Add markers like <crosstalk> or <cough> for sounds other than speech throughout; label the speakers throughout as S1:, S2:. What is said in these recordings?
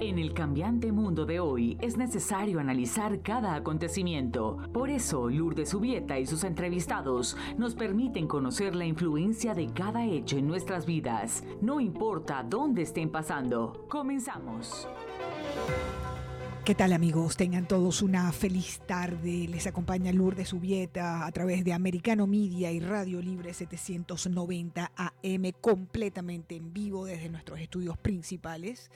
S1: En el cambiante mundo de hoy es necesario analizar cada acontecimiento. Por eso, Lourdes Subieta y sus entrevistados nos permiten conocer la influencia de cada hecho en nuestras vidas, no importa dónde estén pasando. Comenzamos.
S2: ¿Qué tal amigos? Tengan todos una feliz tarde. Les acompaña Lourdes Subieta a través de Americano Media y Radio Libre 790 AM completamente en vivo desde nuestros estudios principales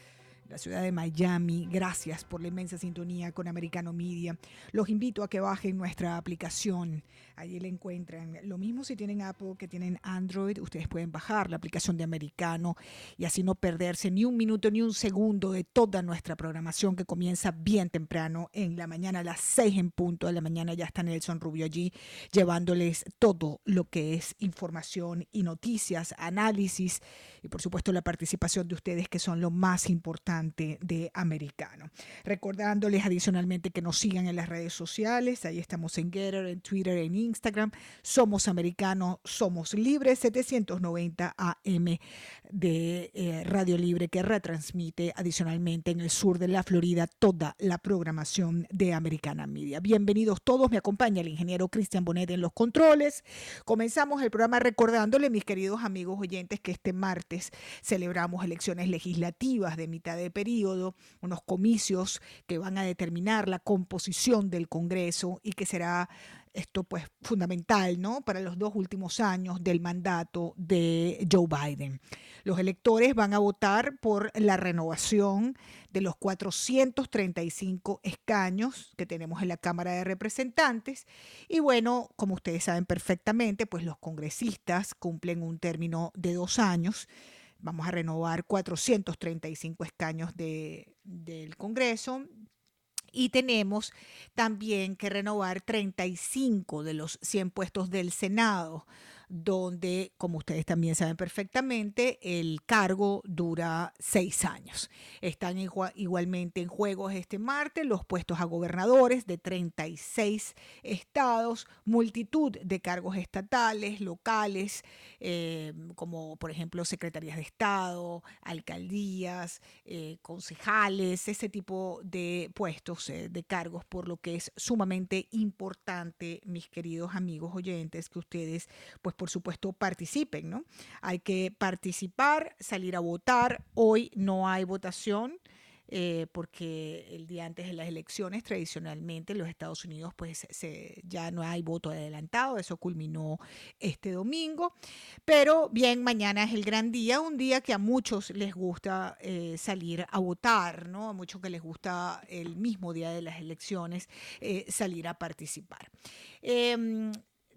S2: la ciudad de Miami. Gracias por la inmensa sintonía con Americano Media. Los invito a que bajen nuestra aplicación. Allí la encuentran. Lo mismo si tienen Apple que tienen Android. Ustedes pueden bajar la aplicación de Americano y así no perderse ni un minuto ni un segundo de toda nuestra programación que comienza bien temprano en la mañana, a las 6 en punto de la mañana. Ya está Nelson Rubio allí llevándoles todo lo que es información y noticias, análisis y por supuesto la participación de ustedes que son lo más importante de americano. Recordándoles adicionalmente que nos sigan en las redes sociales, ahí estamos en Getter, en Twitter, en Instagram, somos americanos, somos libres, 790 AM de eh, Radio Libre que retransmite adicionalmente en el sur de la Florida toda la programación de Americana Media. Bienvenidos todos, me acompaña el ingeniero Cristian Bonet en los controles. Comenzamos el programa recordándole, mis queridos amigos oyentes, que este martes celebramos elecciones legislativas de mitad de periodo, unos comicios que van a determinar la composición del Congreso y que será esto pues fundamental, ¿no? Para los dos últimos años del mandato de Joe Biden. Los electores van a votar por la renovación de los 435 escaños que tenemos en la Cámara de Representantes y bueno, como ustedes saben perfectamente, pues los congresistas cumplen un término de dos años vamos a renovar 435 escaños de, del Congreso. Y tenemos también que renovar 35 de los 100 puestos del Senado donde, como ustedes también saben perfectamente, el cargo dura seis años. Están igualmente en juegos este martes los puestos a gobernadores de 36 estados, multitud de cargos estatales, locales, eh, como por ejemplo secretarías de Estado, alcaldías, eh, concejales, ese tipo de puestos, eh, de cargos, por lo que es sumamente importante, mis queridos amigos oyentes, que ustedes pues por supuesto, participen, ¿no? Hay que participar, salir a votar. Hoy no hay votación. Eh, porque el día antes de las elecciones tradicionalmente en los Estados Unidos pues se, ya no hay voto adelantado, eso culminó este domingo, pero bien, mañana es el gran día, un día que a muchos les gusta eh, salir a votar, ¿no? A muchos que les gusta el mismo día de las elecciones eh, salir a participar.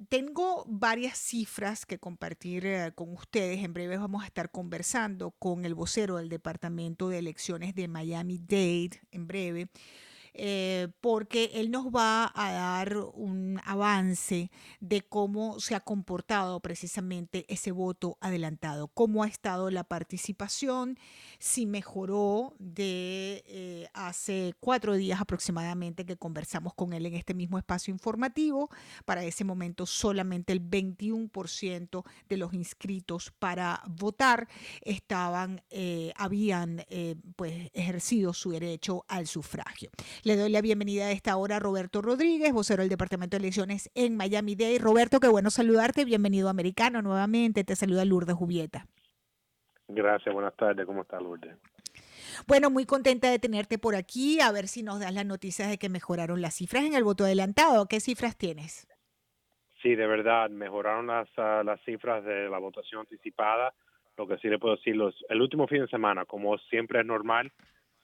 S2: Tengo varias cifras que compartir eh, con ustedes. En breve vamos a estar conversando con el vocero del Departamento de Elecciones de Miami-Dade, en breve, eh, porque él nos va a dar un avance de cómo se ha comportado precisamente ese voto adelantado, cómo ha estado la participación, si mejoró de eh, hace cuatro días aproximadamente que conversamos con él en este mismo espacio informativo. Para ese momento solamente el 21% de los inscritos para votar estaban, eh, habían pues ejercido su derecho al sufragio. Le doy la bienvenida a esta hora a Roberto Rodríguez, vocero del Departamento de Elecciones en Miami Dade. Roberto, qué bueno saludarte. Bienvenido a Americano nuevamente. Te saluda Lourdes Jubieta.
S3: Gracias, buenas tardes. ¿Cómo estás, Lourdes?
S2: Bueno, muy contenta de tenerte por aquí. A ver si nos das las noticias de que mejoraron las cifras en el voto adelantado. ¿Qué cifras tienes?
S3: Sí, de verdad, mejoraron las, ah, las cifras de la votación anticipada. Lo que sí le puedo decir, los, el último fin de semana, como siempre es normal,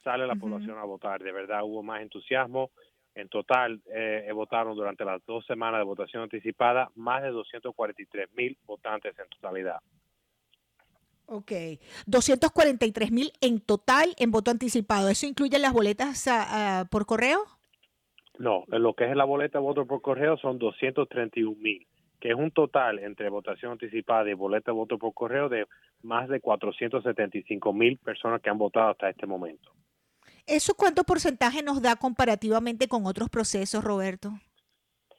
S3: sale la población a votar. De verdad hubo más entusiasmo. En total, eh, votaron durante las dos semanas de votación anticipada más de 243 mil votantes en totalidad.
S2: Ok, 243 mil en total en voto anticipado. ¿Eso incluye las boletas ah, ah, por correo?
S3: No, lo que es la boleta de voto por correo son 231 mil, que es un total entre votación anticipada y boleta de voto por correo de más de 475 mil personas que han votado hasta este momento.
S2: ¿Eso cuánto porcentaje nos da comparativamente con otros procesos, Roberto?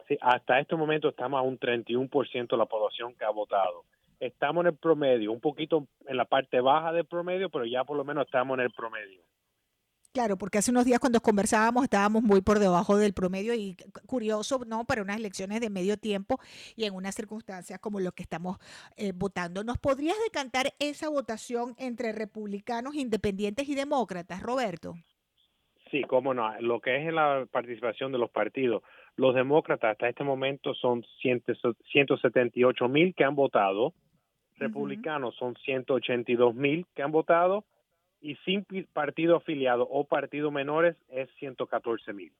S3: Sí, hasta este momento estamos a un 31% de la población que ha votado. Estamos en el promedio, un poquito en la parte baja del promedio, pero ya por lo menos estamos en el promedio.
S2: Claro, porque hace unos días cuando conversábamos estábamos muy por debajo del promedio y curioso, ¿no? Para unas elecciones de medio tiempo y en unas circunstancias como lo que estamos eh, votando. ¿Nos podrías decantar esa votación entre republicanos, independientes y demócratas, Roberto?
S3: Sí, cómo no. Lo que es la participación de los partidos, los demócratas hasta este momento son 178 mil que han votado, republicanos son 182 mil que han votado y sin partido afiliado o partido menores es 114 mil.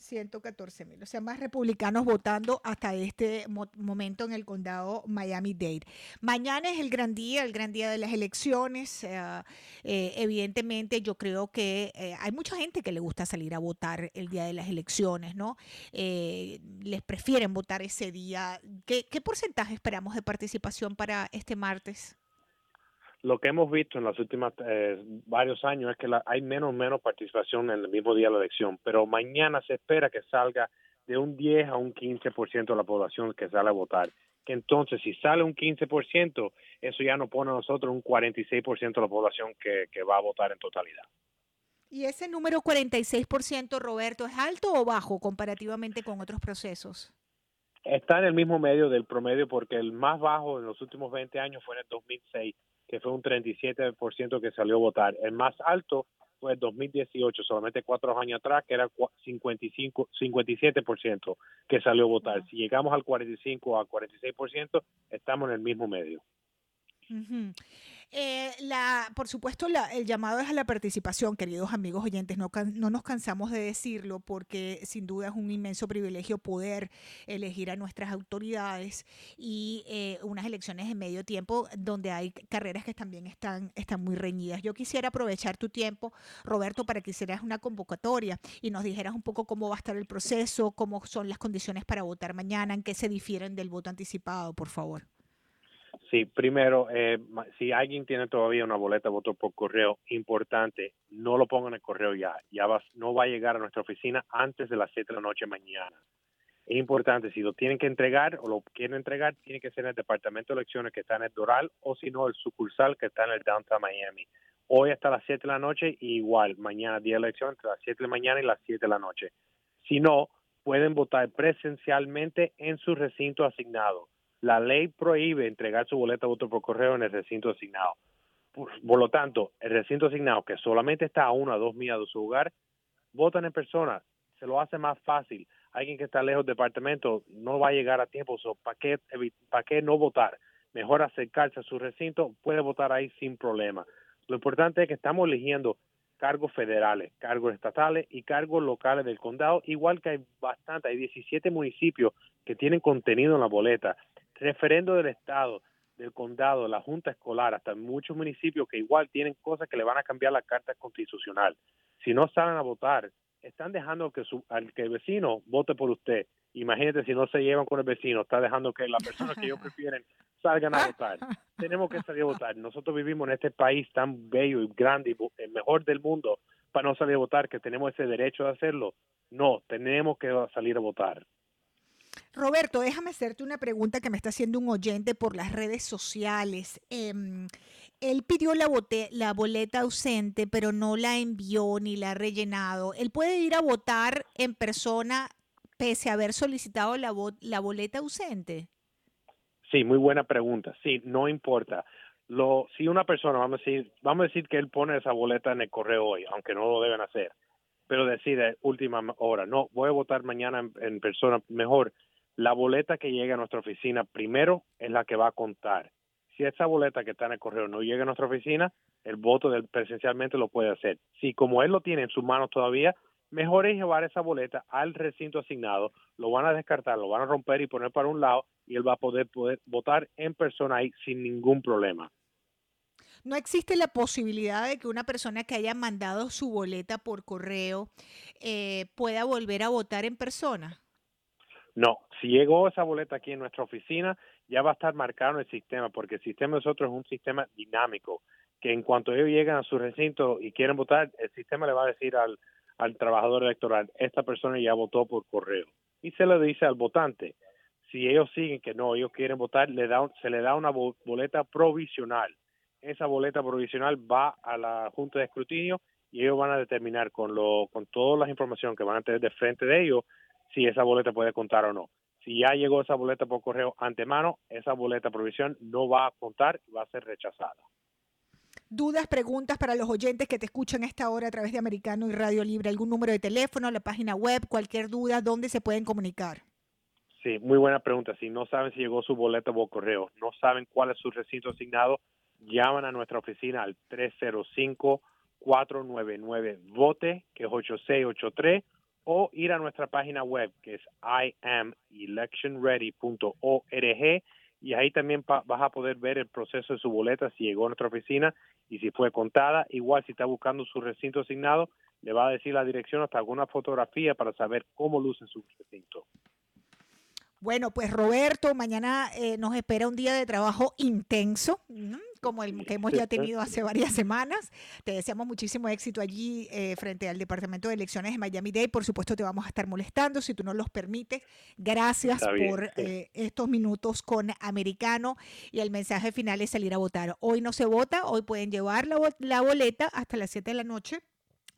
S2: 114 mil, o sea, más republicanos votando hasta este momento en el condado Miami-Dade. Mañana es el gran día, el gran día de las elecciones. Eh, eh, evidentemente, yo creo que eh, hay mucha gente que le gusta salir a votar el día de las elecciones, ¿no? les prefieren votar ese día. ¿Qué, ¿Qué porcentaje esperamos de participación para este martes?
S3: Lo que hemos visto en los últimos eh, varios años es que hay menos menos participación en el mismo día de la elección, pero mañana se espera que salga de un 10 a un 15% de la población que sale a votar. Que entonces, si sale un 15%, eso ya nos pone a nosotros un 46% de la población que, que va a votar en totalidad.
S2: ¿Y ese número 46%, Roberto, es alto o bajo comparativamente con otros procesos?
S3: Está en el mismo medio del promedio porque el más bajo en los últimos 20 años fue en el 2006 que fue un 37% que salió a votar. El más alto fue en 2018, solamente cuatro años atrás, que era 55, 57% que salió a votar. Si llegamos al 45 a 46%, estamos en el mismo medio.
S2: Eh, la, por supuesto, el llamado es a la participación, queridos amigos oyentes. No, no nos cansamos de decirlo porque sin duda es un inmenso privilegio poder elegir a nuestras autoridades y eh, unas elecciones en medio tiempo donde hay carreras que también están, están muy reñidas. Yo quisiera aprovechar tu tiempo, Roberto, para que hicieras una convocatoria y nos dijeras un poco cómo va a estar el proceso, cómo son las condiciones para votar mañana, en qué se difieren del voto anticipado, por favor.
S3: Sí, primero, eh, si alguien tiene todavía una boleta de voto por correo importante, no lo pongan en el correo ya. Ya no va a llegar a nuestra oficina antes de las 7 de la noche mañana. Es importante, si lo tienen que entregar o lo quieren entregar, tiene que ser en el Departamento de Elecciones que está en el Doral o si no, el sucursal que está en el Downtown Miami. Hoy hasta las 7 de la noche igual, mañana día de elección entre las 7 de la mañana y las 7 de la noche. Si no, pueden votar presencialmente en su recinto asignado la ley prohíbe entregar su boleta de voto por correo en el recinto asignado. Por, lo tanto, el recinto asignado, que solamente está a una o dos millas de su hogar, votan en persona. Se lo hace más fácil. Alguien que está lejos del departamento no va a llegar a tiempo. ¿Para qué, ¿Para qué no votar? Mejor acercarse a su recinto, puede votar ahí sin problema. Lo importante es que estamos eligiendo cargos federales, cargos estatales y cargos locales del condado, igual que hay bastante, hay 17 municipios que tienen contenido en la boleta referendo del Estado, del condado, la Junta Escolar, hasta muchos municipios que igual tienen cosas que le van a cambiar la Carta Constitucional. Si no salen a votar, están dejando que, su, al, que el vecino vote por usted. Imagínate si no se llevan con el vecino, está dejando que las personas que ellos prefieren salgan a votar. Tenemos que salir a votar. Nosotros vivimos en este país tan bello y grande y el mejor del mundo para no salir a votar, que tenemos ese derecho de hacerlo. No, tenemos que salir a votar.
S2: Roberto, déjame hacerte una pregunta que me está haciendo un oyente por las redes sociales. Em, él pidió la, la boleta ausente, pero no la envió ni la ha rellenado. ¿Él puede ir a votar en persona pese a haber solicitado la, la boleta ausente?
S3: Sí, muy buena pregunta. Sí, no importa. Lo, si una persona, vamos a decir, vamos a decir que él pone esa boleta en el correo hoy, aunque no lo deben hacer, pero decide última hora, no, voy a votar mañana en persona, mejor la boleta que llega a nuestra oficina primero es la que va a contar. Si esa boleta que está en el correo no llega a nuestra oficina, el voto del, presencialmente lo puede hacer. Si como él lo tiene en sus manos todavía, mejor es llevar esa boleta al recinto asignado, lo van a descartar, lo van a romper y poner para un lado y él va a poder, poder votar en persona ahí sin ningún problema.
S2: ¿No existe la posibilidad de que una persona que haya mandado su boleta por correo eh, pueda volver a votar en persona?
S3: No, si llegó esa boleta aquí en nuestra oficina, ya va a estar marcado en el sistema, porque el sistema de nosotros es un sistema dinámico, que en cuanto ellos llegan a su recinto y quieren votar, el sistema le va a decir al, al trabajador electoral, esta persona ya votó por correo. Y se le dice al votante, si ellos siguen que no, ellos quieren votar, le da, se le da una boleta provisional. Esa boleta provisional va a la Junta de Escrutinio y ellos van a determinar con, lo, con toda la información que van a tener de frente de ellos si esa boleta puede contar o no. Si ya llegó esa boleta por correo antemano, esa boleta provisión no va a contar y va a ser rechazada.
S2: Dudas, preguntas para los oyentes que te escuchan a esta hora a través de Americano y Radio Libre, algún número de teléfono, la página web, cualquier duda, ¿dónde se pueden comunicar?
S3: Sí, muy buena pregunta. Si no saben si llegó su boleta por correo, no saben cuál es su recinto asignado, llaman a nuestra oficina al 305-499-VOTE, que es 8683, o ir a nuestra página web, que es imelectionready.org, y ahí también vas a poder ver el proceso de su boleta, si llegó a nuestra oficina y si fue contada. Igual, si está buscando su recinto asignado, le va a decir la dirección hasta alguna fotografía para saber cómo luce su recinto.
S2: Bueno, pues Roberto, mañana eh, nos espera un día de trabajo intenso, como el que hemos ya tenido hace varias semanas. Te deseamos muchísimo éxito allí eh, frente al Departamento de Elecciones de Miami-Dade. Por supuesto, te vamos a estar molestando si tú no los permites. Gracias por eh, estos minutos con Americano. Y el mensaje final es salir a votar. Hoy no se vota, hoy pueden llevar la, la boleta hasta las 7 de la noche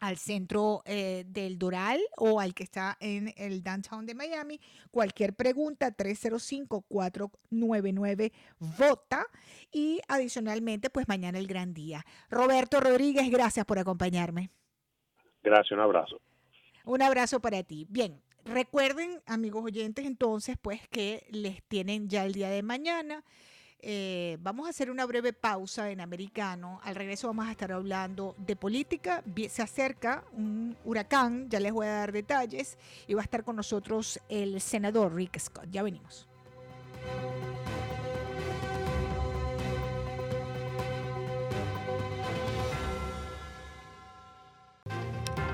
S2: al centro eh, del Doral o al que está en el downtown de Miami. Cualquier pregunta, 305-499-VOTA. Y adicionalmente, pues mañana el gran día. Roberto Rodríguez, gracias por acompañarme.
S3: Gracias, un abrazo.
S2: Un abrazo para ti. Bien, recuerden, amigos oyentes, entonces, pues que les tienen ya el día de mañana eh, vamos a hacer una breve pausa en americano. Al regreso vamos a estar hablando de política. Se acerca un huracán, ya les voy a dar detalles, y va a estar con nosotros el senador Rick Scott. Ya venimos.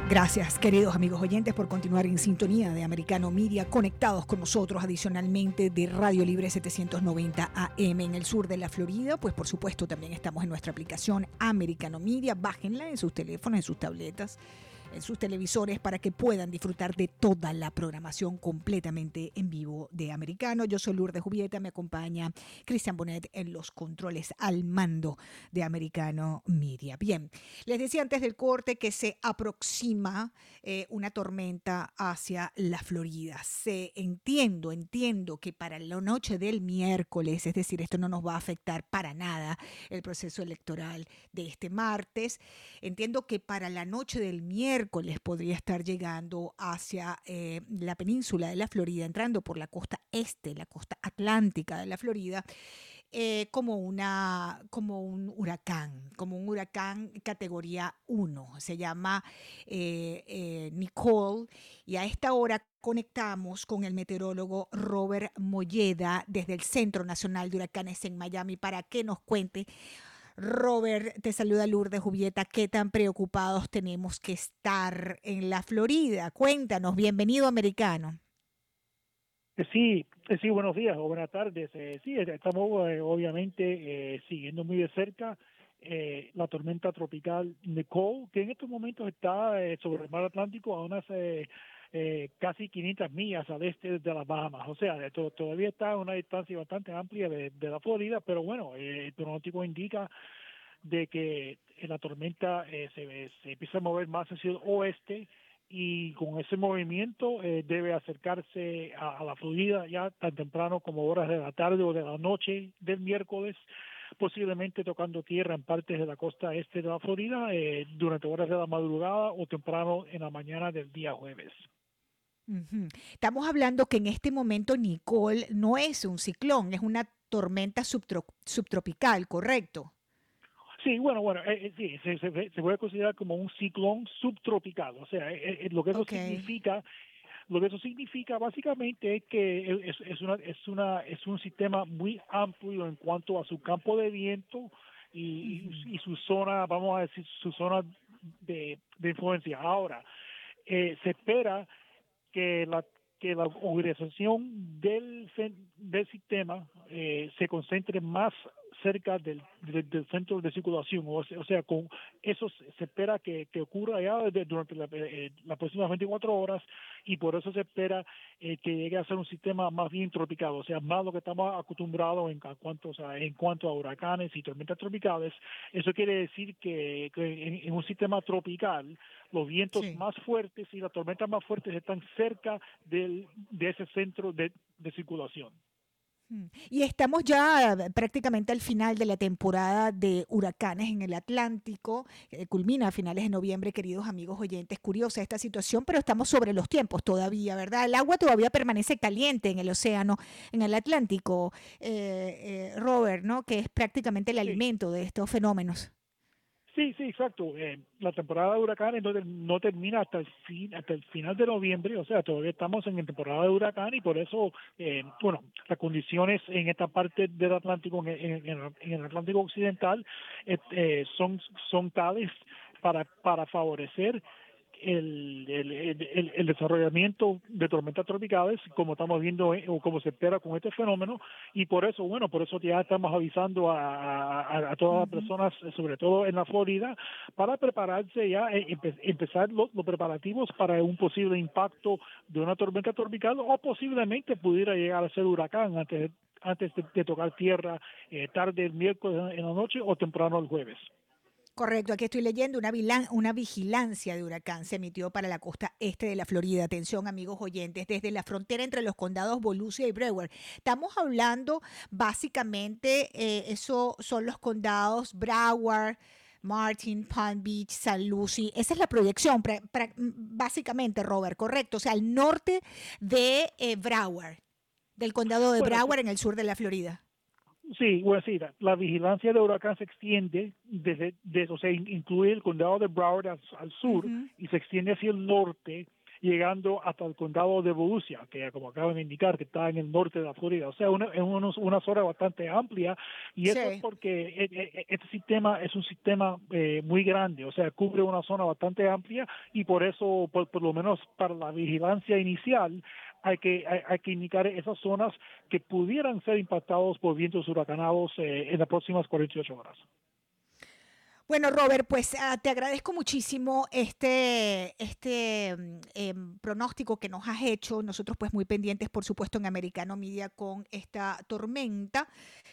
S2: Gracias, queridos amigos oyentes, por continuar en sintonía de Americano Media, conectados con nosotros adicionalmente de Radio Libre 790 AM en el sur de la Florida. Pues por supuesto también estamos en nuestra aplicación Americano Media. Bájenla en sus teléfonos, en sus tabletas en sus televisores para que puedan disfrutar de toda la programación completamente en vivo de Americano. Yo soy Lourdes Jubieta, me acompaña Cristian Bonet en los controles al mando de Americano Media. Bien, les decía antes del corte que se aproxima eh, una tormenta hacia la Florida. Se entiendo, entiendo que para la noche del miércoles, es decir, esto no nos va a afectar para nada el proceso electoral de este martes. Entiendo que para la noche del miércoles miércoles podría estar llegando hacia eh, la península de la Florida, entrando por la costa este, la costa atlántica de la Florida. Eh, como, una, como un huracán, como un huracán categoría 1. Se llama eh, Nicole y a esta hora conectamos con el meteorólogo Robert Molleda desde el Centro Nacional de Huracanes en Miami para que nos cuente Robert, te saluda Lourdes Jubieta. ¿Qué tan preocupados tenemos que estar en la Florida? Cuéntanos, bienvenido americano.
S4: Eh, sí, eh, sí, buenos días o buenas tardes. Eh, sí, estamos obviamente siguiendo muy de cerca la tormenta tropical Nicole, que en estos momentos está sobre el mar Atlántico a unas eh, casi 500 millas al este de las Bahamas. O sea, todavía está a una distancia bastante amplia de, la Florida, pero bueno, eh, el pronóstico indica de que la tormenta eh, se, se, empieza a mover más hacia el oeste y con ese movimiento eh, debe acercarse a, la Florida ya tan temprano como horas de la tarde o de la noche del miércoles posiblemente tocando tierra en partes de la costa este de la Florida durante horas de la madrugada o temprano en la mañana del día jueves.
S2: Estamos hablando que en este momento Nicole no es un ciclón, es una tormenta subtropical, ¿correcto?
S4: Sí, bueno, bueno, eh, eh, sí, se, se, puede considerar como un ciclón subtropical, o sea, eh, lo que eso significa, lo que eso significa básicamente es que es, es, una, es una, es un sistema muy amplio en cuanto a su campo de viento y, y, su zona, vamos a decir, su zona de, de influencia. Ahora, se espera que la que la organización del, del sistema eh, se concentre más cerca del, del, centro de circulación. O sea, con eso se espera que, que ocurra ya durante la, eh, las próximas 24 horas y por eso se espera eh, que llegue a ser un sistema más bien tropical, o sea, más lo que estamos acostumbrados en cuanto, o sea, en cuanto a huracanes y tormentas tropicales. Eso quiere decir que, en, un sistema tropical los vientos más fuertes y las tormentas más fuertes están cerca del, de ese centro de circulación.
S2: Y estamos ya prácticamente al final de la temporada de huracanes en el Atlántico. Eh, culmina a finales de noviembre, queridos amigos oyentes. Curiosa esta situación, pero estamos sobre los tiempos todavía, ¿verdad? El agua todavía permanece caliente en el océano, en el Atlántico, eh, eh, Robert, ¿no? Que es prácticamente el alimento de estos fenómenos.
S4: Sí, sí, exacto. Eh, la temporada de huracanes no, no, termina hasta el fin, hasta el final de noviembre, o sea, todavía estamos en temporada de huracán y por eso, eh, bueno, las condiciones en esta parte del Atlántico, en, el Atlántico occidental, eh, son son tales para favorecer el, el, el, desarrollamiento de tormentas tropicales, como estamos viendo eh, o como se espera con este fenómeno, y por eso, bueno, por eso ya estamos avisando a, a, todas las personas, sobre todo en la Florida, para prepararse ya, eh, empezar los, preparativos para un posible impacto de una tormenta tropical o posiblemente pudiera llegar a ser huracán antes, antes de, tocar tierra eh, tarde el miércoles en la noche o temprano el jueves.
S2: Correcto, aquí estoy leyendo una, una vigilancia de huracán se emitió para la costa este de la Florida. Atención amigos oyentes, desde la frontera entre los condados Volusia y Broward. Estamos hablando básicamente, eh, eso son los condados Broward, Martin, Palm Beach, San Lucie. Esa es la proyección, básicamente, Robert, correcto. O sea, al norte de eh, Broward, del condado de Broward en el sur de la Florida.
S4: Sí, bueno, sí, la, vigilancia de huracán se extiende desde, o sea, incluye el condado de Broward al, sur y se extiende hacia el norte, llegando hasta el condado de Volusia, que como acaban de indicar, que está en el norte de la Florida. O sea, una, es una, zona bastante amplia y eso es porque e, e, e, este sistema es un sistema eh, muy grande, o sea, cubre una zona bastante amplia y por eso, por, por lo menos para la vigilancia inicial, hay que, hay, que indicar esas zonas que pudieran ser impactados por vientos huracanados eh, en las próximas 48 horas.
S2: Bueno, Robert, pues ah, te agradezco muchísimo este, este mm, em, pronóstico que nos has hecho. Nosotros pues muy pendientes, por supuesto, en Americano Media con esta tormenta.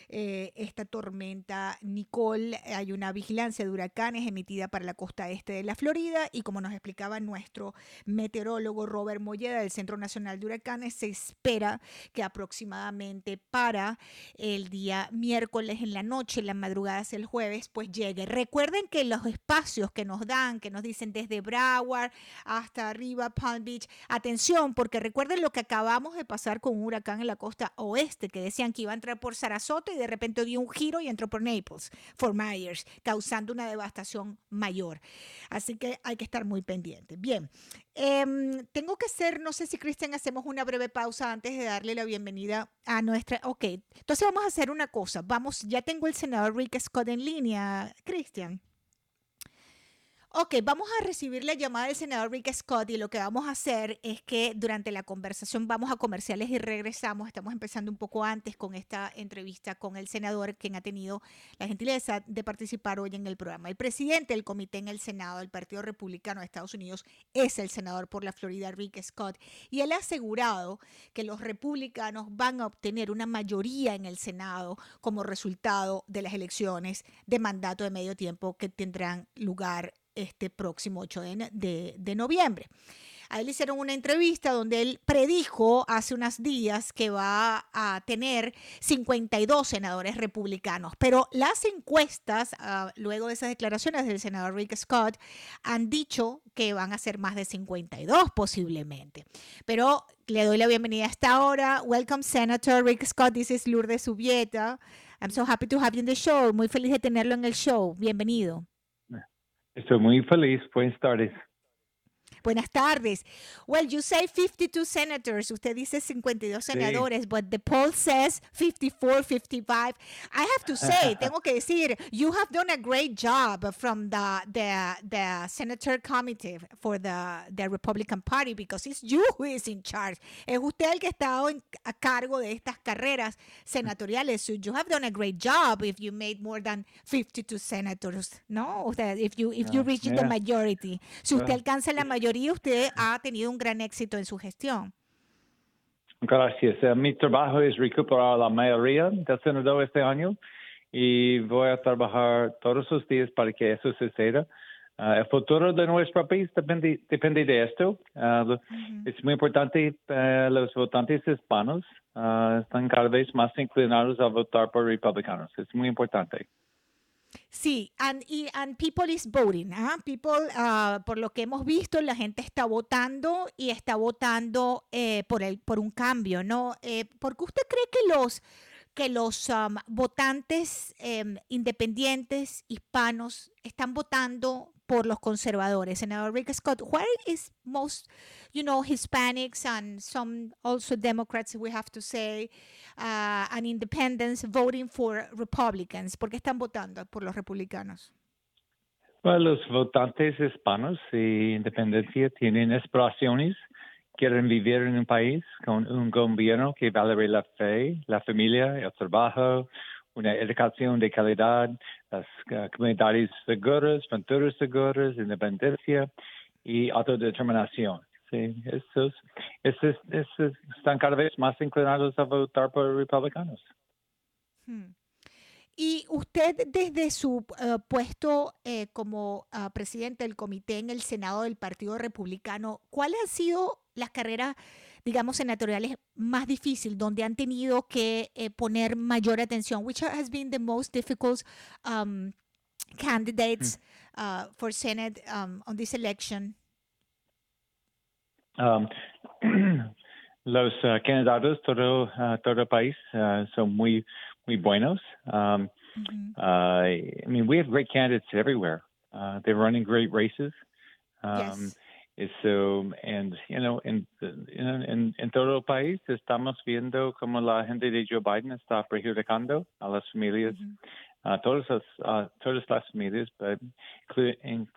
S2: Eh, esta tormenta Nicole, hay una vigilancia de huracanes emitida para la costa este de la Florida y como nos explicaba nuestro meteorólogo Robert Molleda del Centro Nacional de Huracanes, se espera que aproximadamente para el día miércoles en la noche, en la madrugada hacia el jueves, pues llegue. Recuerda Recuerden que los espacios que nos dan, que nos dicen desde Broward hasta arriba Palm Beach, atención, porque recuerden lo que acabamos de pasar con un huracán en la costa oeste, que decían que iba a entrar por Sarasota y de repente dio un giro y entró por Naples, Fort Myers, causando una devastación mayor. Así que hay que estar muy pendientes. Bien, em, tengo que ser, no sé si Cristian hacemos una breve pausa antes de darle la bienvenida a nuestra. Ok, entonces vamos a hacer una cosa. Vamos, ya tengo el senador Rick Scott en línea, Cristian. Ok, vamos a recibir la llamada del senador Rick Scott y lo que vamos a hacer es que durante la conversación vamos a comerciales y regresamos. Estamos empezando un poco antes con esta entrevista con el senador, quien ha tenido la gentileza de participar hoy en el programa. El presidente del comité en el Senado del Partido Republicano de Estados Unidos es el senador por la Florida, Rick Scott, y él ha asegurado que los republicanos van a obtener una mayoría en el Senado como resultado de las elecciones de mandato de medio tiempo que tendrán lugar este próximo 8 de, noviembre. A él hicieron una entrevista donde él predijo hace unos días que va a tener 52 senadores republicanos, pero las encuestas, ah, luego de esas declaraciones del senador Rick Scott, han dicho que van a ser más de 52 posiblemente. Pero le doy la bienvenida a esta hora. Welcome, Senator Rick Scott. This is Lourdes Subieta. I'm so happy to have you in the show. Muy feliz de tenerlo en el show. Bienvenido.
S5: Estoy muy feliz. Buenas tardes.
S2: Buenas tardes. Well, you say 52 senators. Usted dice 52 senadores, but the poll says 54, 55. I have to say, <laughs> tengo que decir, you have done a great job from the the the senator committee for the the Republican Party because it's you who is in charge. Es usted el que en, a cargo de estas carreras senatoriales. So you have done a great job if you made more than 52 senators, ¿no? O sea, if you if you reach the majority. Si usted alcanza la mayoría, usted ha tenido un gran éxito en su gestión.
S5: Gracias. Eh, mi trabajo es recuperar la mayoría del Senado este año y voy a trabajar todos los días para que eso suceda. Uh, el futuro de nuestro país depende, depende de esto. Uh, Es muy importante uh, los votantes hispanos están cada vez más inclinados a votar por republicanos. Es muy importante.
S2: Sí, and, y, and people is voting. ¿ah? People, uh, por lo que hemos visto, la gente está votando y está votando eh, por, el, por un cambio, ¿no? Eh, porque usted cree que los, que los um, votantes um, independientes hispanos están votando por los conservadores. Senador Rick Scott, where is most, you know, Hispanics and some also Democrats, we have to say, uh, and independents voting for Republicans? ¿Por qué están votando por los republicanos?
S5: Bueno, los votantes hispanos y independencia tienen aspiraciones, quieren vivir en un país con un gobierno que valore la fe, la familia, el trabajo, una educación de calidad, las comunidades seguras, fronteras seguras, independencia y autodeterminación. Sí, estos, estos, estos están cada vez más inclinados a votar por republicanos.
S2: Hmm. Y usted desde su uh, puesto eh, como uh, presidente del comité en el Senado del Partido Republicano, ¿cuáles han sido las carreras digamos, senatoriales más difícil, donde han tenido que eh, poner mayor atención? Which has been the most difficult um, candidates mm. uh, for Senate um, on this election?
S5: Um, <clears throat> los uh, candidatos todo uh, todo el país uh, son muy muy buenos. Um, mm-hmm. uh, I mean, we have great candidates everywhere. Uh, they're running great races. Um, yes. Eso, and, you know, en, en, en, todo el país estamos viendo cómo la gente de Joe Biden está perjudicando a las familias, mm -hmm. a todas las, a todas las familias, but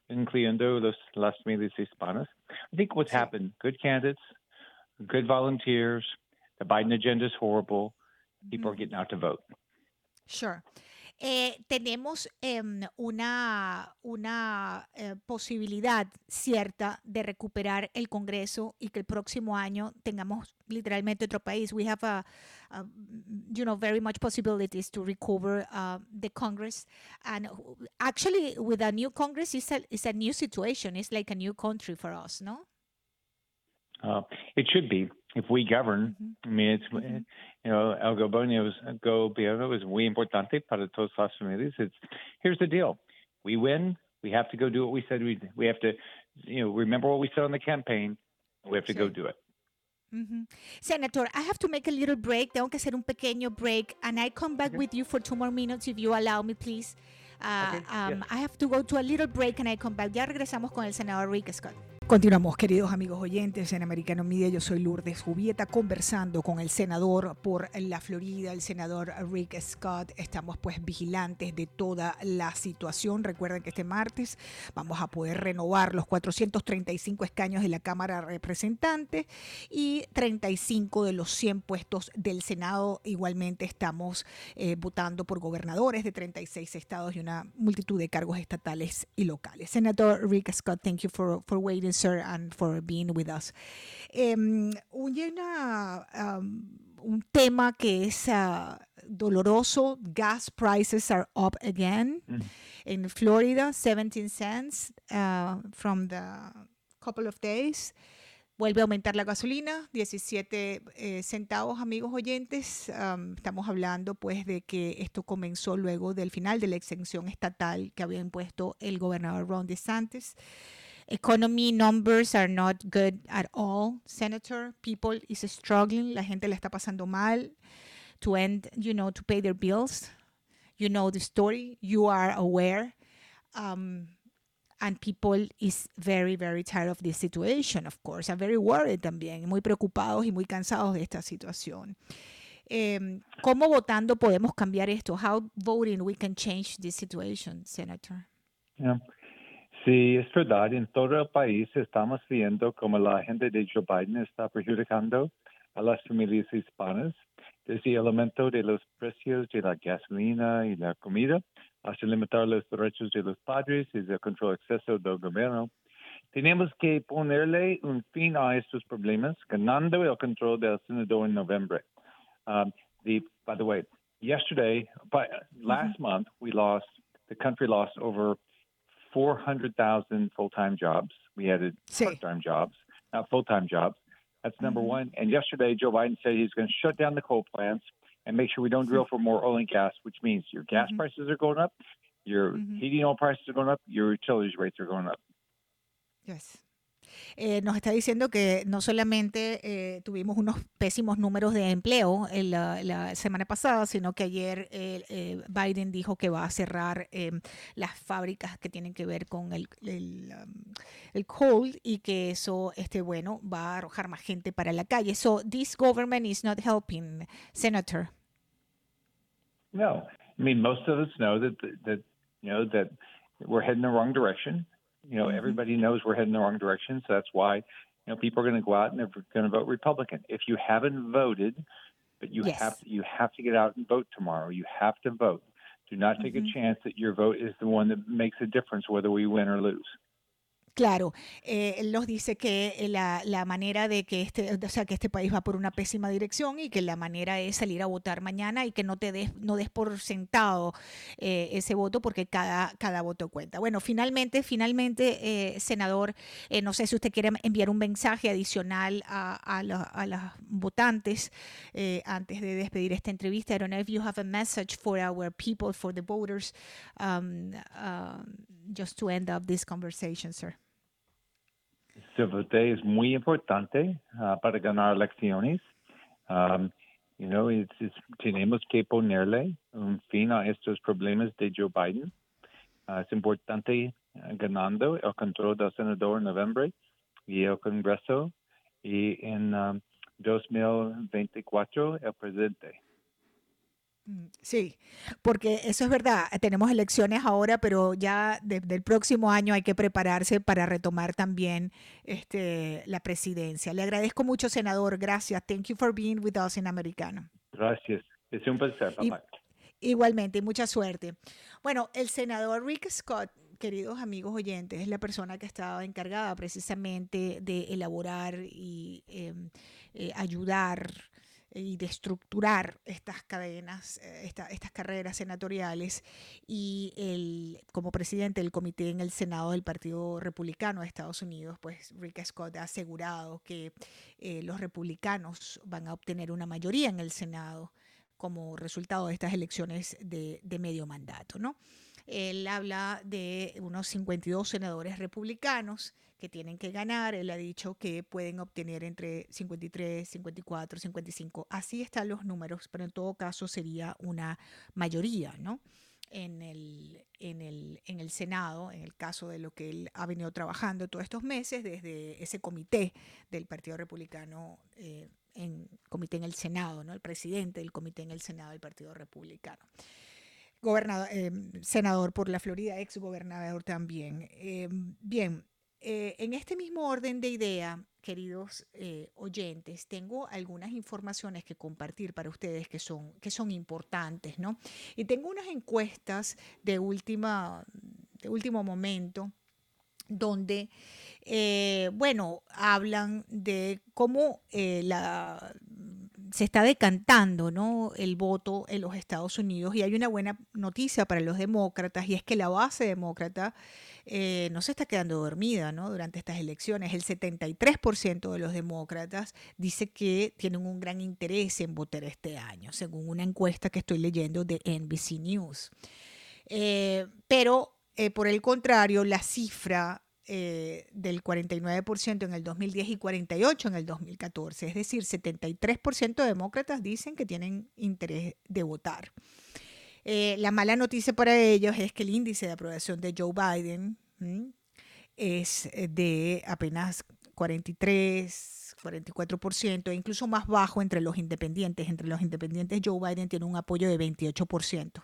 S5: incluyendo los, las familias hispanas. I think what's happened, good candidates, good volunteers, the Biden agenda is horrible, people mm -hmm. are getting out to vote.
S2: Sure. Eh, tenemos em, una, una eh, posibilidad cierta de recuperar el Congreso y que el próximo año tengamos literalmente otro país. We have a, you know, very much possibilities to recover uh, the Congress. And actually, with a new Congress, it's a, it's a new situation. It's like a new country for us, no?
S5: Uh, it should be if we govern. Mm-hmm. I mean, it's mm-hmm. you know, el gobierno, is muy importante para todas las familias. It's here's the deal: we win, we have to go do what we said we we have to, you know, remember what we said on the campaign. We have to go do it.
S2: Mm-hmm. Senator, I have to make a little break. Tengo que hacer un pequeño break, and I come back okay. with you for two more minutes if you allow me, please. Uh, okay. um, yes. I have to go to a little break, and I come back. Ya regresamos con el senador Rick Scott.
S6: Continuamos, queridos amigos oyentes en Americano Media. Yo soy Lourdes Jubieta conversando con el senador por la Florida, el senador Rick Scott. Estamos pues vigilantes de toda la situación. Recuerden que este martes vamos a poder renovar los 435 escaños de la Cámara de Representantes y 35 de los 100 puestos del Senado. Igualmente estamos eh, votando por gobernadores de 36 estados y una multitud de cargos estatales y locales. Senador Rick Scott, thank you for, for waiting sir, and for being with us. Um, una, um, un tema que es uh, doloroso. Gas prices are up again mm. in Florida, 17 cents uh, from the couple of days. Vuelve a aumentar la gasolina, 17 eh, centavos, amigos oyentes. Um, estamos hablando pues de que esto comenzó luego del final de la exención estatal que había impuesto el gobernador Ron DeSantis. Economy numbers are not good at all, Senator. People is struggling. La gente le está pasando mal to end, you know, to pay their bills. You know the story. You are aware. Um,
S2: and people is very, very tired of this situation, of course, and very worried también, muy preocupados y muy cansados de esta situación. ¿Cómo votando podemos cambiar esto? How voting we can change this situation, Senator?
S5: Yeah. Sí, es verdad. En todo el país estamos viendo cómo la gente de Joe Biden está perjudicando a las familias hispanas, desde el aumento de los precios de la gasolina y la comida hasta limitar los derechos de los padres y el control exceso del gobierno. Tenemos que ponerle un fin a estos problemas, ganando el control del Senado en noviembre. Um, the, by the way, yesterday, by, last month, we lost, the country lost over 400,000 full time jobs. We had part time jobs, not full time jobs. That's number mm-hmm. one. And yesterday, Joe Biden said he's going to shut down the coal plants and make sure we don't drill for more oil and gas, which means your gas mm-hmm. prices are going up, your mm-hmm. heating oil prices are going up, your utilities rates are going up.
S2: Yes. Eh, nos está diciendo que no solamente eh, tuvimos unos pésimos números de empleo en la, semana pasada, sino que ayer eh, Biden dijo que va a cerrar las fábricas que tienen que ver con um, el, coal y que eso, este, bueno, va a arrojar más gente para la calle. So this government is not helping, Senator.
S5: No, I mean most of us know that know that we're heading the wrong direction. You know, mm-hmm. everybody knows we're heading the wrong direction. So that's why, you know, people are going to go out and they're going to vote Republican. If you haven't voted, but you yes. have to, you have to get out and vote tomorrow. You have to vote. Do not take mm-hmm. a chance that your vote is the one that makes a difference whether we win or lose.
S2: Claro, eh, él nos dice que eh, la, manera de que este, o sea, que este país va por una pésima dirección y que la manera es salir a votar mañana y que no te des, no des por sentado eh, ese voto porque cada, cada voto cuenta. Bueno, finalmente, finalmente, senador, no sé si usted quiere enviar un mensaje adicional a, a, a los votantes antes de despedir esta entrevista. I don't know if you have a message for our people, for the voters, um, uh, just to end up this conversation, sir.
S5: Vote es muy importante uh, para ganar elecciones. Um, you know, it's, tenemos que ponerle un fin a estos problemas de Joe Biden. Uh, es importante uh, ganando el control del senador en noviembre y el Congreso y en um, 2024 el presidente.
S2: Mm, sí, porque eso es verdad. Tenemos elecciones ahora, pero ya desde el próximo año hay que prepararse para retomar también este, la presidencia. Le agradezco mucho, senador. Gracias. Thank you for being with us in Americano.
S5: Gracias. Es un placer.
S2: igualmente, mucha suerte. Bueno, el senador Rick Scott queridos amigos oyentes, es la persona que estaba encargada precisamente de elaborar y em, eh, ayudar y de estructurar estas cadenas, eh, estas carreras senatoriales y el, como presidente del comité en el Senado del Partido Republicano de Estados Unidos, pues Rick Scott ha asegurado que eh, los republicanos van a obtener una mayoría en el Senado como resultado de estas elecciones de, de medio mandato, ¿no? Él habla de unos 52 senadores republicanos que tienen que ganar. Él ha dicho que pueden obtener entre 53, 54, 55. Así están los números, pero en todo caso sería una mayoría, ¿no? En el, en, el, en el Senado, en el caso de lo que él ha venido trabajando todos estos meses desde ese comité del Partido Republicano, eh, en comité en el Senado, ¿no? el presidente del comité en el Senado del Partido Republicano eh, senador por la Florida, ex gobernador también. Eh, bien, eh, en este mismo orden de idea, queridos oyentes, tengo algunas informaciones que compartir para ustedes que son, que son importantes, ¿no? Y tengo unas encuestas de, última, de último momento donde, bueno, hablan de cómo la se está decantando ¿no? el voto en los Estados Unidos y hay una buena noticia para los demócratas y es que la base demócrata eh, no se está quedando dormida ¿no? durante estas elecciones. El 73% de los demócratas dice que tienen un gran interés en votar este año, según una encuesta que estoy leyendo de NBC News. Eh, pero eh, por el contrario, la cifra eh, del 49% en el 2010 y 48% en el 2014. Es decir, 73% de demócratas dicen que tienen interés de votar. Eh, la mala noticia para ellos es que el índice de aprobación de Joe Biden es de apenas 43, 44%, e incluso más bajo entre los independientes. Entre los independientes Joe Biden tiene un apoyo de 28%.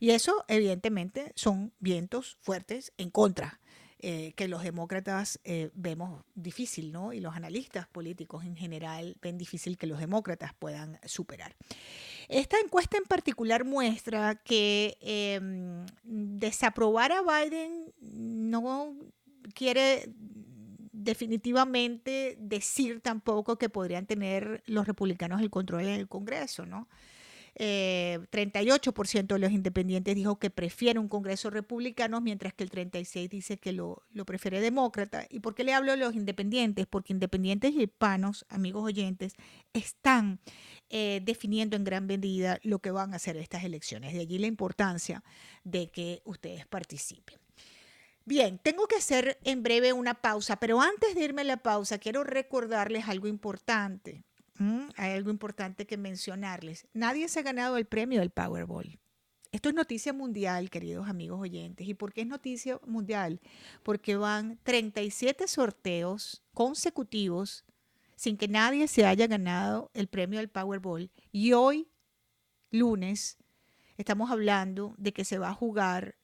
S2: Y eso evidentemente son vientos fuertes en contra eh, que los demócratas eh, vemos difícil, ¿no? Y los analistas políticos en general ven difícil que los demócratas puedan superar. Esta encuesta en particular muestra que em, desaprobar a Biden no quiere definitivamente decir tampoco que podrían tener los republicanos el control en el Congreso, ¿no? 38% eh, de los independientes dijo que prefiere un Congreso republicano, mientras que el 36% dice que lo, prefiere demócrata. ¿Y por qué le hablo de los independientes? Porque independientes y hispanos, amigos oyentes, están eh, definiendo en gran medida lo que van a hacer estas elecciones. De allí la importancia de que ustedes participen. Bien, tengo que hacer en breve una pausa, pero antes de irme a la pausa, quiero recordarles algo importante. Mm, hay algo importante que mencionarles. Nadie se ha ganado el premio del Powerball. Esto es noticia mundial, queridos amigos oyentes. ¿Y por qué es noticia mundial? Porque van 37 sorteos consecutivos sin que nadie se haya ganado el premio del Powerball. Y hoy, lunes, estamos hablando de que se va a jugar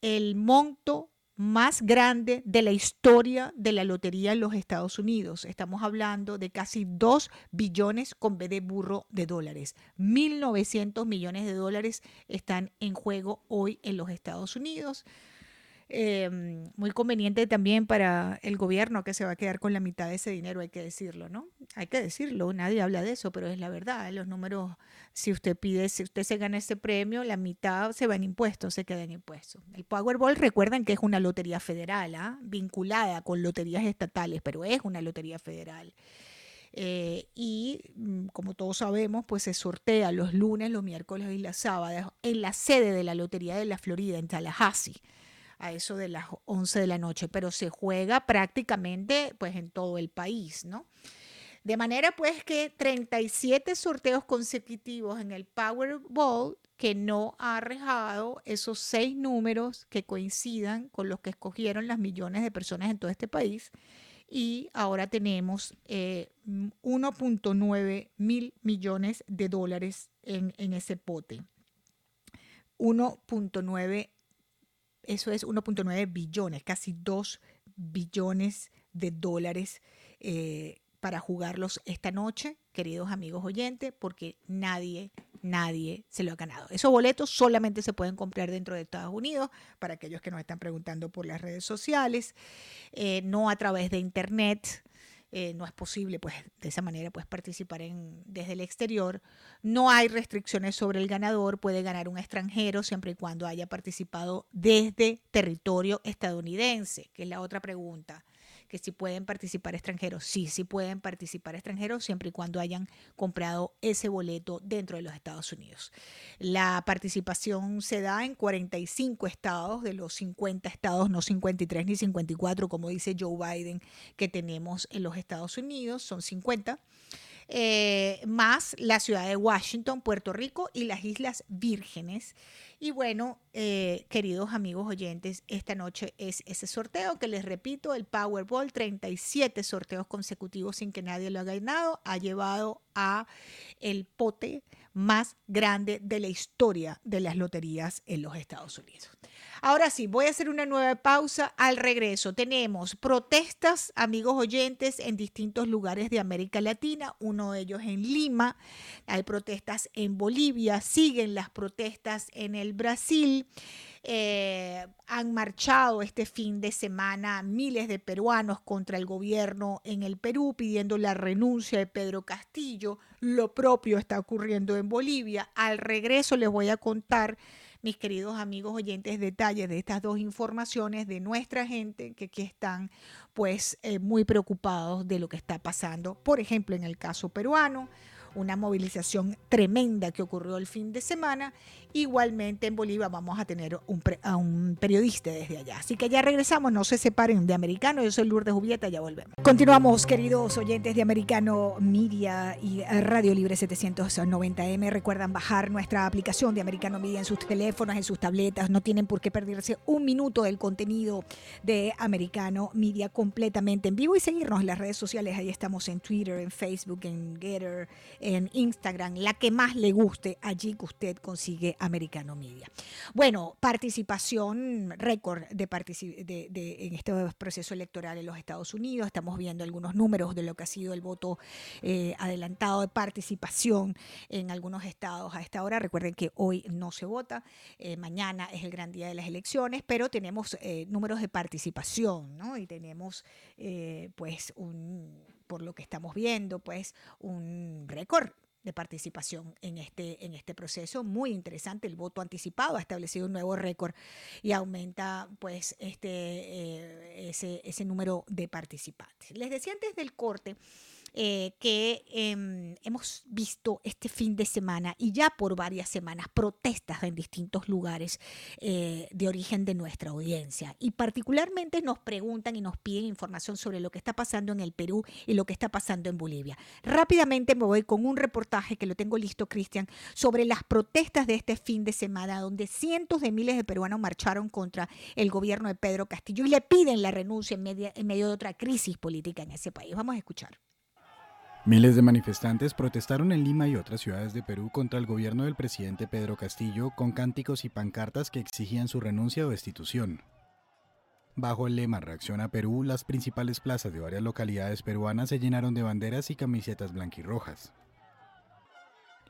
S2: el monto más grande de la historia de la lotería en los Estados Unidos. Estamos hablando de casi 2 billones con B de burro de dólares. 1.900 millones de dólares están en juego hoy en los Estados Unidos. Em, muy conveniente también para el gobierno que se va a quedar con la mitad de ese dinero, hay que decirlo, ¿no? Hay que decirlo, nadie habla de eso, pero es la verdad. Los números, si usted pide, si usted se gana ese premio, la mitad se va en impuestos, se queda en impuestos. El Powerball, recuerden que es una lotería federal, ¿ah? vinculada con loterías estatales, pero es una lotería federal. Eh, y mm, como todos sabemos, pues se sortea los lunes, los miércoles y los sábados en la sede de la Lotería de la Florida, en Tallahassee a eso de las 11 de la noche, pero se juega prácticamente pues en todo el país, ¿no? De manera pues que 37 sorteos consecutivos en el Powerball que no ha arrejado esos seis números que coincidan con los que escogieron las millones de personas en todo este país. Y ahora tenemos 1.9 eh, mil millones de dólares en, en ese pote. 1.9 eso es 1.9 billones, casi 2 billones de dólares eh, para jugarlos esta noche, queridos amigos oyentes, porque nadie, nadie se lo ha ganado. Esos boletos solamente se pueden comprar dentro de Estados Unidos, para aquellos que nos están preguntando por las redes sociales, eh, no a través de Internet. Eh, no es posible pues de esa manera pues participar en, desde el exterior. No hay restricciones sobre el ganador, puede ganar un extranjero siempre y cuando haya participado desde territorio estadounidense, que es la otra pregunta que si pueden participar extranjeros. Sí, sí pueden participar extranjeros siempre y cuando hayan comprado ese boleto dentro de los Estados Unidos. La participación se da en 45 estados, de los 50 estados, no 53 ni 54, como dice Joe Biden, que tenemos en los Estados Unidos, son 50. Eh, más la ciudad de Washington, Puerto Rico y las Islas Vírgenes. Y bueno, eh, queridos amigos oyentes, esta noche es ese sorteo que les repito, el Powerball, 37 sorteos consecutivos sin que nadie lo haya ganado, ha llevado a el pote más grande de la historia de las loterías en los Estados Unidos. Ahora sí, voy a hacer una nueva pausa. Al regreso tenemos protestas, amigos oyentes, en distintos lugares de América Latina, uno de ellos en Lima, hay protestas en Bolivia, siguen las protestas en el Brasil. Eh, han marchado este fin de semana miles de peruanos contra el gobierno en el Perú pidiendo la renuncia de Pedro Castillo. Lo propio está ocurriendo en Bolivia. Al regreso les voy a contar mis queridos amigos oyentes, detalles de estas dos informaciones de nuestra gente que aquí están pues eh, muy preocupados de lo que está pasando, por ejemplo, en el caso peruano una movilización tremenda que ocurrió el fin de semana. Igualmente en Bolivia vamos a tener un a un periodista desde allá. Así que ya regresamos, no se separen de Americano. Yo soy Lourdes Jubieta, ya volvemos. Continuamos, queridos oyentes de Americano Media y Radio Libre 790M. Recuerdan bajar nuestra aplicación de Americano Media en sus teléfonos, en sus tabletas. No tienen por qué perderse un minuto del contenido de Americano Media completamente en vivo y seguirnos en las redes sociales. Ahí estamos en Twitter, en Facebook, en Getter, en Instagram, la que más le guste, allí que usted consigue Americano Media. Bueno, participación récord de, de, en este proceso electoral en los Estados Unidos. Estamos viendo algunos números de lo que ha sido el voto eh, adelantado de participación en algunos estados a esta hora. Recuerden que hoy no se vota, eh, mañana es el gran día de las elecciones, pero tenemos eh, números de participación, ¿no? Y tenemos, pues, un, por lo que estamos viendo, pues, un récord de participación en este, en este proceso. Muy interesante, el voto anticipado ha establecido un nuevo récord y aumenta pues este, eh, ese, ese número de participantes. Les decía antes del corte eh, que em, hemos visto este fin de semana y ya por varias semanas protestas en distintos lugares eh, de origen de nuestra audiencia. Y particularmente nos preguntan y nos piden información sobre lo que está pasando en el Perú y lo que está pasando en Bolivia. Rápidamente me voy con un reportaje que lo tengo listo, Cristian, sobre las protestas de este fin de semana, donde cientos de miles de peruanos marcharon contra el gobierno de Pedro Castillo y le piden la renuncia en en medio de otra crisis política en ese país. Vamos a escuchar.
S7: Miles de manifestantes protestaron en Lima y otras ciudades de Perú contra el gobierno del presidente Pedro Castillo con cánticos y pancartas que exigían su renuncia o destitución. Bajo el lema Reacciona Perú, las principales plazas de varias localidades peruanas se llenaron de banderas y camisetas blanquirrojas.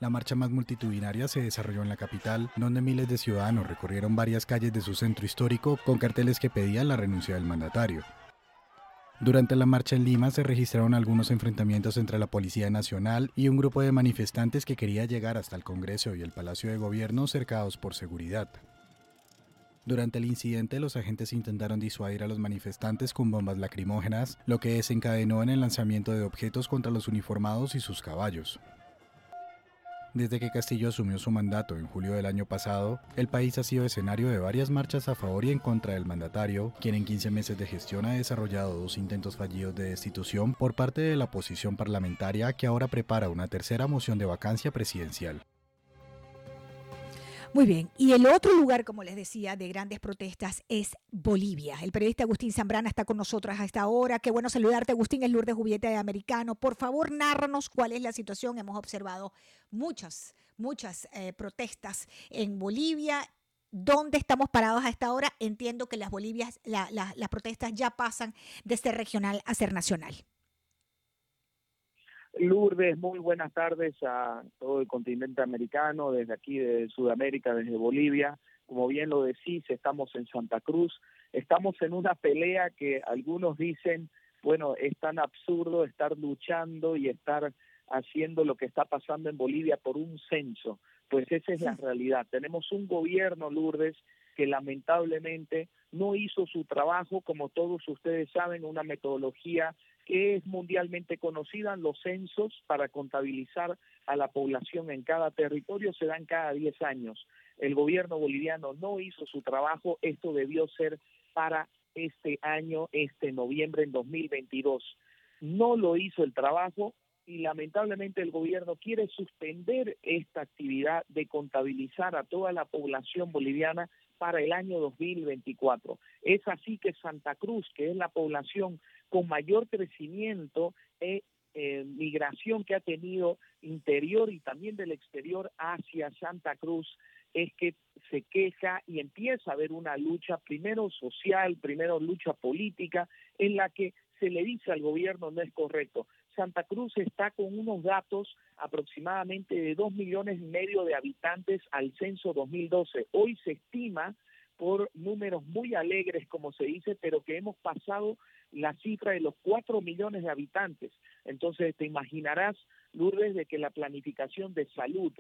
S7: La marcha más multitudinaria se desarrolló en la capital, donde miles de ciudadanos recorrieron varias calles de su centro histórico con carteles que pedían la renuncia del mandatario. Durante la marcha en Lima se registraron algunos enfrentamientos entre la Policía Nacional y un grupo de manifestantes que quería llegar hasta el Congreso y el Palacio de Gobierno cercados por seguridad. Durante el incidente, los agentes intentaron disuadir a los manifestantes con bombas lacrimógenas, lo que desencadenó en el lanzamiento de objetos contra los uniformados y sus caballos. Desde que Castillo asumió su mandato en julio del año pasado, el país ha sido escenario de varias marchas a favor y en contra del mandatario, quien en 15 meses de gestión ha desarrollado dos intentos fallidos de destitución por parte de la oposición parlamentaria que ahora prepara una tercera moción de vacancia presidencial.
S2: Muy bien, y el otro lugar, como les decía, de grandes protestas es Bolivia. El periodista Agustín Zambrana está con nosotros a esta hora. Qué bueno saludarte, Agustín, es Lourdes Jubieta de Americano. Por favor, nárranos cuál es la situación. Hemos observado muchas, muchas eh, protestas en Bolivia. ¿Dónde estamos parados a esta hora? Entiendo que las, Bolivias, las protestas ya pasan de ser regional a ser nacional.
S8: Lourdes, muy buenas tardes a todo el continente americano, desde aquí de Sudamérica, desde Bolivia. Como bien lo decís, estamos en Santa Cruz, estamos en una pelea que algunos dicen, bueno, es tan absurdo estar luchando y estar haciendo lo que está pasando en Bolivia por un censo. Pues esa es la realidad. Tenemos un gobierno, Lourdes, que lamentablemente no hizo su trabajo, como todos ustedes saben, una metodología que es mundialmente conocida, los censos para contabilizar a la población en cada territorio se dan cada 10 años. El gobierno boliviano no hizo su trabajo, esto debió ser para este año, este noviembre en 2022. No lo hizo el trabajo y lamentablemente el gobierno quiere suspender esta actividad de contabilizar a toda la población boliviana para el año 2024. Es así que Santa Cruz, que es la población con mayor crecimiento e migración que ha tenido interior y también del exterior hacia Santa Cruz, es que se queja y empieza a haber una lucha, primero social, primero lucha política, en la que se le dice al gobierno no es correcto. Santa Cruz está con unos datos aproximadamente de dos millones y medio de habitantes al censo 2012. Hoy se estima por números muy alegres, como se dice, pero que hemos pasado la cifra de los cuatro millones de habitantes. Entonces, te imaginarás, Lourdes, de que la planificación de salud,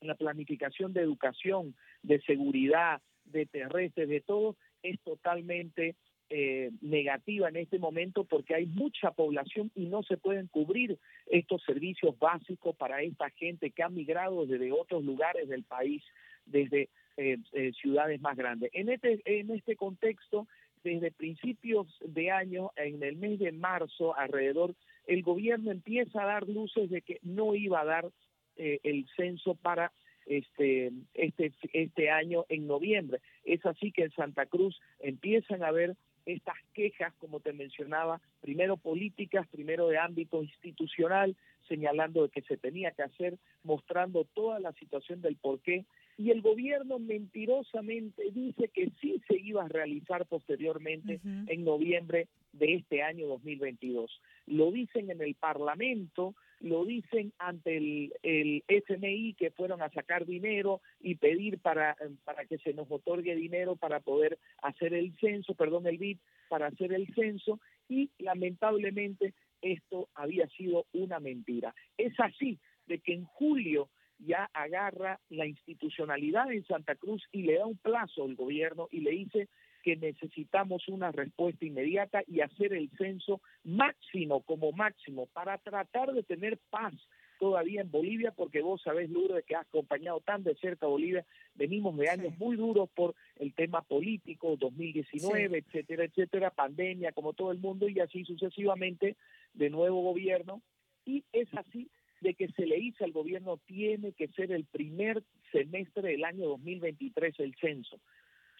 S8: la planificación de educación, de seguridad, de terrestres, de todo, es totalmente eh, negativa en este momento porque hay mucha población y no se pueden cubrir estos servicios básicos para esta gente que ha migrado desde otros lugares del país, desde eh, eh, ciudades más grandes. En este, en este contexto, desde principios de año, en el mes de marzo, alrededor, el gobierno empieza a dar luces de que no iba a dar el censo para este, este, este año en noviembre. Es así que en Santa Cruz empiezan a haber estas quejas, como te mencionaba, primero políticas, primero de ámbito institucional, señalando de que se tenía que hacer, mostrando toda la situación del por qué, y el gobierno mentirosamente dice que sí se iba a realizar posteriormente en noviembre de este año 2022. Lo dicen en el Parlamento, lo dicen ante el, el FMI que fueron a sacar dinero y pedir para, para que se nos otorgue dinero para poder hacer el censo, perdón, el BID, para hacer el censo y lamentablemente esto había sido una mentira. Es así de que en julio ya agarra la institucionalidad en Santa Cruz y le da un plazo al gobierno y le dice que necesitamos una respuesta inmediata y hacer el censo máximo como máximo para tratar de tener paz todavía en Bolivia, porque vos sabés, Lourdes, que has acompañado tan de cerca a Bolivia, venimos de años muy duros por el tema político, 2019, etcétera, etcétera, pandemia, como todo el mundo, y así sucesivamente, de nuevo gobierno, y es así de que se le dice al gobierno tiene que ser el primer semestre del año 2023 el censo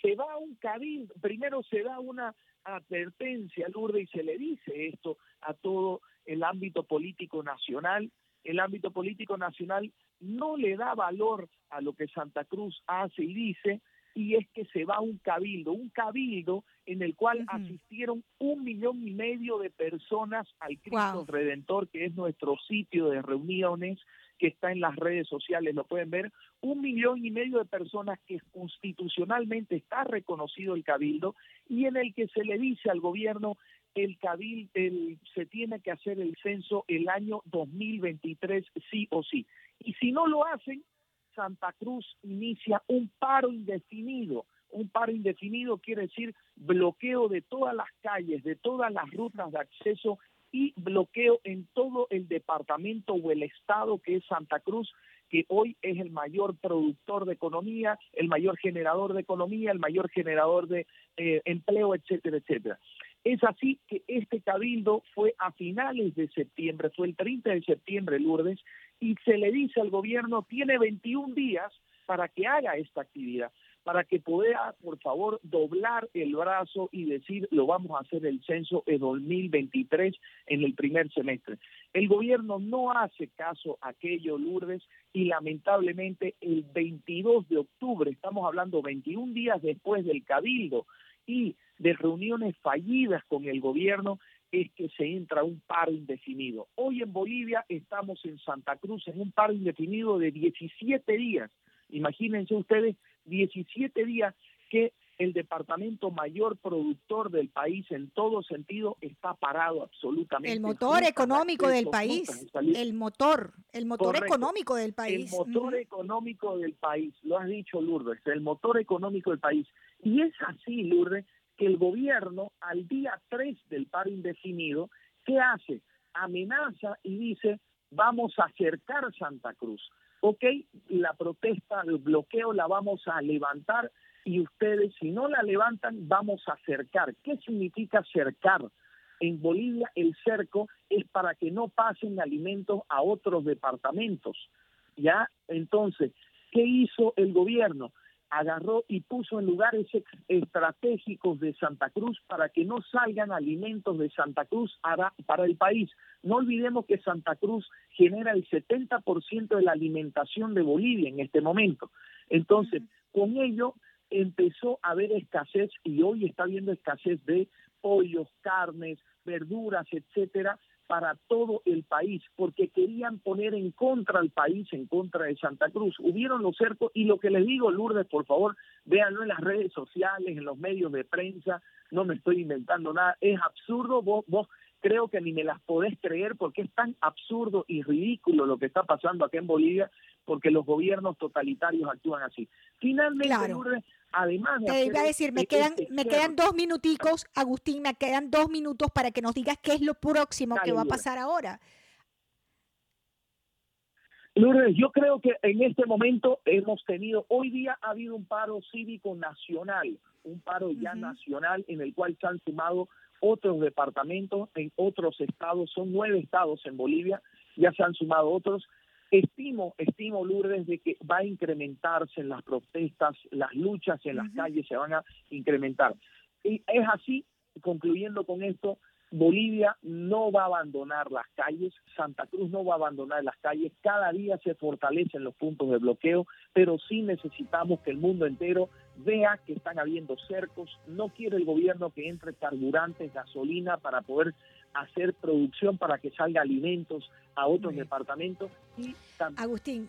S8: se va a un cabildo, primero se da una advertencia, Lourdes, y se le dice esto a todo el ámbito político nacional. El ámbito político nacional no le da valor a lo que Santa Cruz hace y dice, y es que se va a un cabildo, un cabildo en el cual asistieron un millón y medio de personas al Cristo Redentor, que es nuestro sitio de reuniones, que está en las redes sociales, lo pueden ver, un millón y medio de personas que constitucionalmente está reconocido el cabildo y en el que se le dice al gobierno el cabildo el, se tiene que hacer el censo el año 2023 sí o sí. Y si no lo hacen, Santa Cruz inicia un paro indefinido. Un paro indefinido quiere decir bloqueo de todas las calles, de todas las rutas de acceso y bloqueo en todo el departamento o el estado que es Santa Cruz, que hoy es el mayor productor de economía, el mayor generador de economía, el mayor generador de eh, empleo, etcétera, etcétera. Es así que este cabildo fue a finales de septiembre, fue el 30 de septiembre, Lourdes, y se le dice al gobierno, tiene 21 días para que haga esta actividad para que pueda, por favor, doblar el brazo y decir, lo vamos a hacer el censo en 2023 en el primer semestre. El gobierno no hace caso a aquello, Lourdes, y lamentablemente el 22 de octubre, estamos hablando 21 días después del cabildo y de reuniones fallidas con el gobierno, es que se entra un paro indefinido. Hoy en Bolivia estamos en Santa Cruz en un paro indefinido de 17 días. Imagínense ustedes 17 días que el departamento mayor productor del país en todo sentido está parado absolutamente.
S6: El motor económico del país, el motor, el motor económico del país.
S8: El motor económico del país, lo has dicho Lourdes, el motor económico del país. Y es así, Lourdes, que el gobierno al día 3 del paro indefinido, ¿qué hace? Amenaza y dice, vamos a acercar Santa Cruz ok, la protesta, el bloqueo la vamos a levantar y ustedes si no la levantan vamos a cercar. ¿Qué significa cercar? En Bolivia el cerco es para que no pasen alimentos a otros departamentos. ¿Ya? Entonces, ¿qué hizo el gobierno? Agarró y puso en lugares estratégicos de Santa Cruz para que no salgan alimentos de Santa Cruz para el país. No olvidemos que Santa Cruz genera el 70% de la alimentación de Bolivia en este momento. Entonces, con ello empezó a haber escasez y hoy está habiendo escasez de pollos, carnes, verduras, etcétera, para todo el país, porque querían poner en contra al país, en contra de Santa Cruz. Hubieron los cercos y lo que les digo, Lourdes, por favor, véanlo en las redes sociales, en los medios de prensa, no me estoy inventando nada, es absurdo, vos, vos creo que ni me las podés creer porque es tan absurdo y ridículo lo que está pasando acá en Bolivia, porque los gobiernos totalitarios actúan así. Finalmente, Lourdes, además de
S2: Te iba a decir, me
S8: este
S2: quedan, me quedan dos minuticos, Agustín, me quedan dos minutos para que nos digas qué es lo próximo que va a pasar ahora.
S8: Lourdes, yo creo que en este momento hemos tenido, hoy día ha habido un paro cívico nacional, un paro ya nacional en el cual se han sumado otros departamentos en otros estados, son nueve estados en Bolivia, ya se han sumado otros. Estimo, estimo Lourdes, de que va a incrementarse en las protestas, las luchas en las calles se van a incrementar. Y es así, concluyendo con esto, Bolivia no va a abandonar las calles, Santa Cruz no va a abandonar las calles, cada día se fortalecen los puntos de bloqueo, pero sí necesitamos que el mundo entero vea que están habiendo cercos, no quiere el gobierno que entre carburantes, gasolina para poder hacer producción para que salga alimentos a otros departamentos y
S2: Agustín,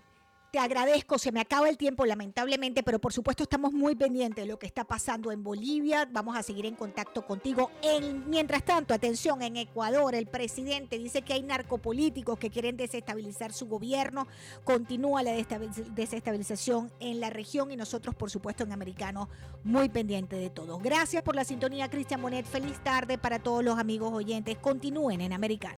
S2: te agradezco, se me acaba el tiempo lamentablemente, pero por supuesto estamos muy pendientes de lo que está pasando en Bolivia. Vamos a seguir en contacto contigo. mientras tanto, atención, en Ecuador el presidente dice que hay narcopolíticos que quieren desestabilizar su gobierno. Continúa la desestabilización en la región y nosotros, por supuesto, en Americano, muy pendientes de todo. Gracias por la sintonía, Cristian Bonet. Feliz tarde para todos los amigos oyentes. Continúen en Americano.